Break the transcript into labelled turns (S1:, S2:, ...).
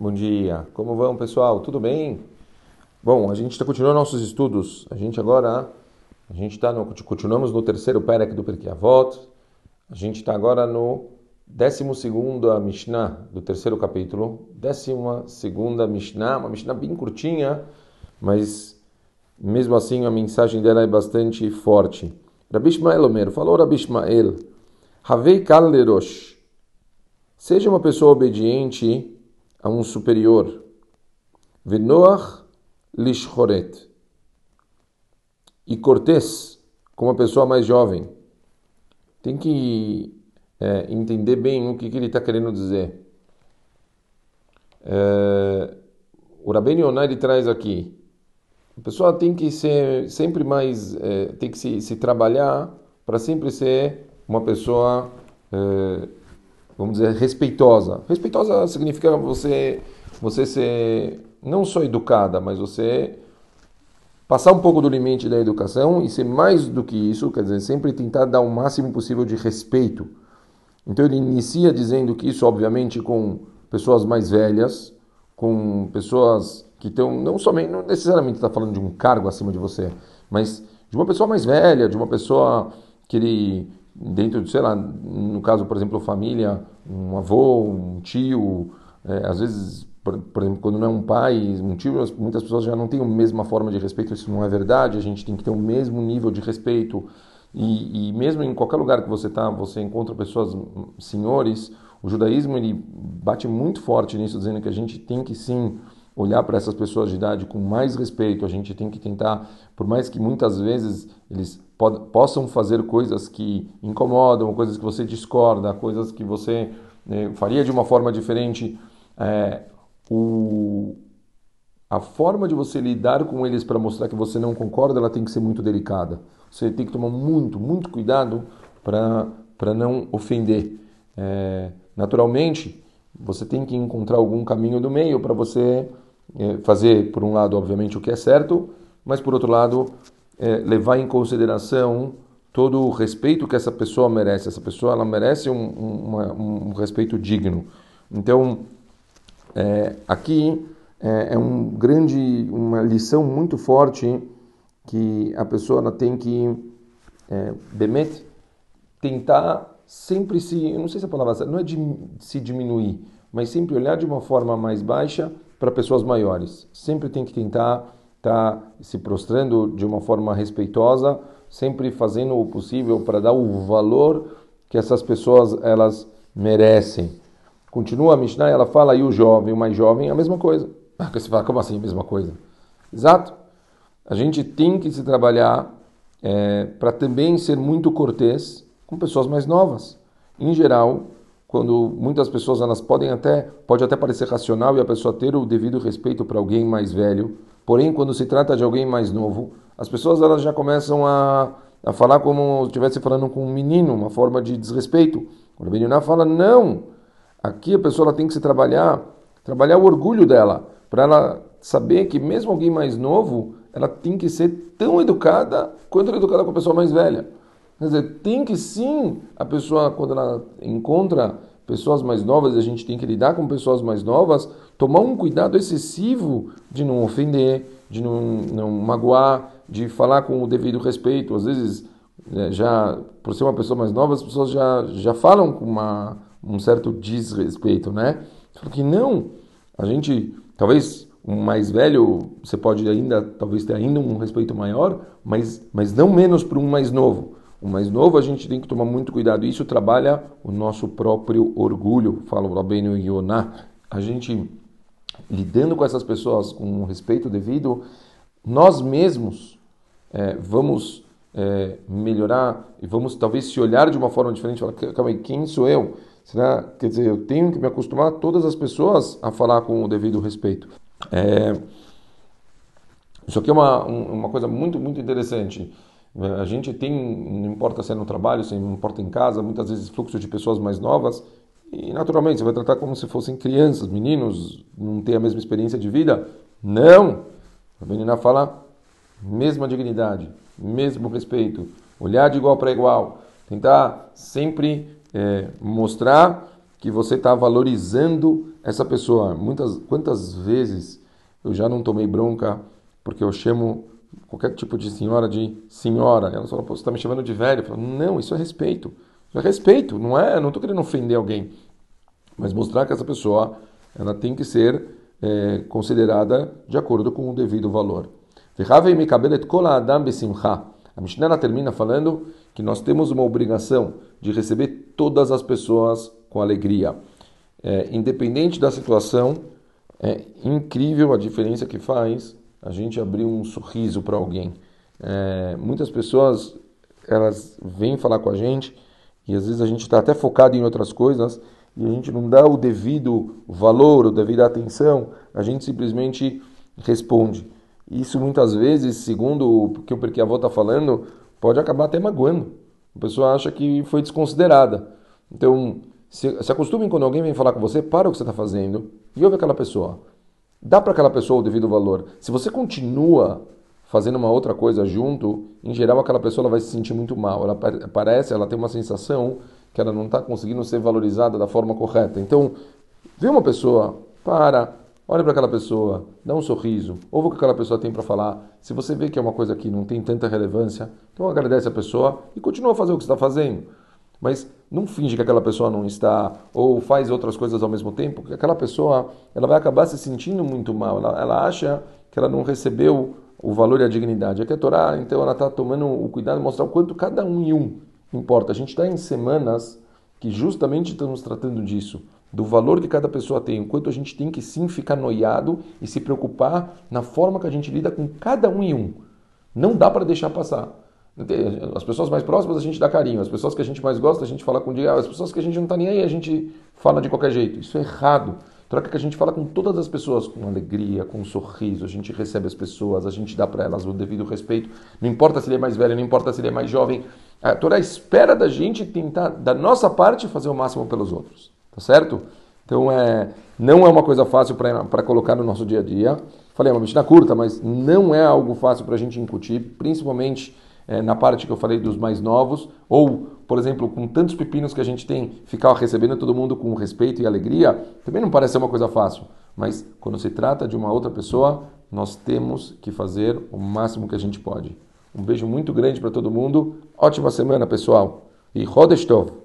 S1: Bom dia, como vão pessoal? Tudo bem? Bom, a gente está continuando nossos estudos. A gente agora, a gente está no, continuamos no terceiro Perek do Perkei Avot. A gente está agora no décimo segundo Mishnah do terceiro capítulo. Décima segunda Mishnah, uma Mishnah bem curtinha, mas mesmo assim a mensagem dela é bastante forte. Rabi Ishmael Omer, falou Rabi Ishmael, Havei Kal seja uma pessoa obediente a um superior. Venoach lishchoret. E cortês com uma pessoa mais jovem. Tem que é, entender bem o que, que ele está querendo dizer. É, o Rabbeinu Yonah traz aqui. A pessoa tem que ser sempre mais, é, tem que se, se trabalhar para sempre ser uma pessoa é, vamos dizer, respeitosa. Respeitosa significa você, você ser não só educada, mas você passar um pouco do limite da educação e ser mais do que isso, quer dizer, sempre tentar dar o máximo possível de respeito. Então ele inicia dizendo que isso, obviamente, com pessoas mais velhas, com pessoas que estão, não somente, não necessariamente está falando de um cargo acima de você, mas de uma pessoa mais velha, de uma pessoa que ele dentro de, sei lá, no caso, por exemplo, família, um avô, um tio, é, às vezes, por, por, exemplo, quando não é um pai, um tio, muitas pessoas já não têm a mesma forma de respeito, isso não é verdade, a gente tem que ter o mesmo nível de respeito. E, e mesmo em qualquer lugar que você está, você encontra pessoas, senhores, o judaísmo ele bate muito forte nisso, dizendo que a gente tem que sim olhar para essas pessoas de idade com mais respeito, a gente tem que tentar, por mais que muitas vezes eles possam fazer coisas que incomodam, coisas que você discorda, coisas que você né, faria de uma forma diferente, é, o, a forma de você lidar com eles para mostrar que você não concorda, ela tem que ser muito delicada. Você tem que tomar muito, muito cuidado para não ofender. É, naturalmente, você tem que encontrar algum caminho do meio para você fazer, por um lado, obviamente, o que é certo, mas por outro lado, é, levar em consideração todo o respeito que essa pessoa merece. Essa pessoa ela merece um, um respeito digno. Então, é, aqui é, é, um grande, uma lição muito forte que a pessoa ela tem que é, tentar sempre se, eu não sei se a palavra não é de se diminuir, mas sempre olhar de uma forma mais baixa para pessoas maiores. Sempre tem que tentar estar tá se prostrando de uma forma respeitosa, sempre fazendo o possível para dar o valor que essas pessoas elas merecem. Continua a Mishnah, ela fala aí o jovem, o mais jovem, a mesma coisa. Você fala, como assim a mesma coisa? Exato. A gente tem que se trabalhar é, para também ser muito cortês com pessoas mais novas. Em geral, quando muitas pessoas elas podem até pode até parecer racional e a pessoa ter o devido respeito para alguém mais velho, porém quando se trata de alguém mais novo, as pessoas elas já começam a, a falar como se estivesse falando com um menino, uma forma de desrespeito. O Rabino fala não, aqui a pessoa ela tem que se trabalhar, trabalhar o orgulho dela, para ela saber que mesmo alguém mais novo, ela tem que ser tão educada quanto ela é educada com a pessoa mais velha. Quer dizer, tem que sim, a pessoa, quando ela encontra pessoas mais novas, a gente tem que lidar com pessoas mais novas, tomar um cuidado excessivo de não ofender, de não, não magoar, de falar com o devido respeito. Às vezes, né, já por ser uma pessoa mais nova, as pessoas já, já falam com uma, um certo desrespeito, né? Porque não, a gente, talvez um mais velho, você pode ainda, talvez ter ainda um respeito maior, mas, mas não menos para um mais novo. O mais novo a gente tem que tomar muito cuidado. Isso trabalha o nosso próprio orgulho, fala o Rabbeinu Yonah. A gente lidando com essas pessoas com respeito devido, nós mesmos é, vamos é, melhorar e vamos talvez se olhar de uma forma diferente. Falar, calma aí, quem sou eu? Será, quer dizer, eu tenho que me acostumar todas as pessoas a falar com o devido respeito. É, isso aqui é uma, uma coisa muito, muito interessante. A gente tem, não importa se é no trabalho, se não importa em casa, muitas vezes fluxo de pessoas mais novas e naturalmente você vai tratar como se fossem crianças, meninos, não têm a mesma experiência de vida. Não! A menina fala mesma dignidade, mesmo respeito, olhar de igual para igual, tentar sempre é, mostrar que você está valorizando essa pessoa. Muitas, quantas vezes eu já não tomei bronca porque eu chamo qualquer tipo de senhora de senhora. Ela fala, você está me chamando de velho. Eu falo, não, isso é respeito. Isso é respeito, não é? Não estou querendo ofender alguém. Mas mostrar que essa pessoa ela tem que ser é, considerada de acordo com o devido valor. A Mishnah termina falando que nós temos uma obrigação de receber todas as pessoas com alegria. É, independente da situação, é incrível a diferença que faz a gente abrir um sorriso para alguém. É, muitas pessoas elas vêm falar com a gente e às vezes a gente está até focado em outras coisas e a gente não dá o devido valor, o devido atenção, a gente simplesmente responde. Isso muitas vezes, segundo o que o Porque Avô está falando, pode acabar até magoando. A pessoa acha que foi desconsiderada. Então, se, se acostumem quando alguém vem falar com você, para o que você está fazendo e ouve aquela pessoa. Dá para aquela pessoa o devido valor. Se você continua fazendo uma outra coisa junto, em geral aquela pessoa ela vai se sentir muito mal. Ela parece, ela tem uma sensação que ela não está conseguindo ser valorizada da forma correta. Então, vê uma pessoa, para, olha para aquela pessoa, dá um sorriso, ouve o que aquela pessoa tem para falar. Se você vê que é uma coisa que não tem tanta relevância, então agradece a pessoa e continua a fazer o que está fazendo. Mas não finge que aquela pessoa não está, ou faz outras coisas ao mesmo tempo, porque aquela pessoa ela vai acabar se sentindo muito mal. Ela, ela acha que ela não recebeu o valor e a dignidade. Aqui a Torá, então, ela está tomando o cuidado de mostrar o quanto cada um e um importa. A gente está em semanas que justamente estamos tratando disso, do valor que cada pessoa tem, o quanto a gente tem que sim ficar noiado e se preocupar na forma que a gente lida com cada um e um. Não dá para deixar passar. As pessoas mais próximas a gente dá carinho, as pessoas que a gente mais gosta a gente fala com dia, as pessoas que a gente não está nem aí a gente fala de qualquer jeito. Isso é errado. Troca que a gente fala com todas as pessoas com alegria, com um sorriso, a gente recebe as pessoas, a gente dá para elas o devido respeito. Não importa se ele é mais velho, não importa se ele é mais jovem. A Torá espera da gente tentar, da nossa parte, fazer o máximo pelos outros. Tá certo? Então, é, não é uma coisa fácil para colocar no nosso dia a dia. Falei, é uma Mishnah curta, mas não é algo fácil para a gente incutir, principalmente é, na parte que eu falei dos mais novos, ou, por exemplo, com tantos pepinos que a gente tem, ficar recebendo todo mundo com respeito e alegria, também não parece ser uma coisa fácil. Mas quando se trata de uma outra pessoa, nós temos que fazer o máximo que a gente pode. Um beijo muito grande para todo mundo. Ótima semana, pessoal. E Rodestov.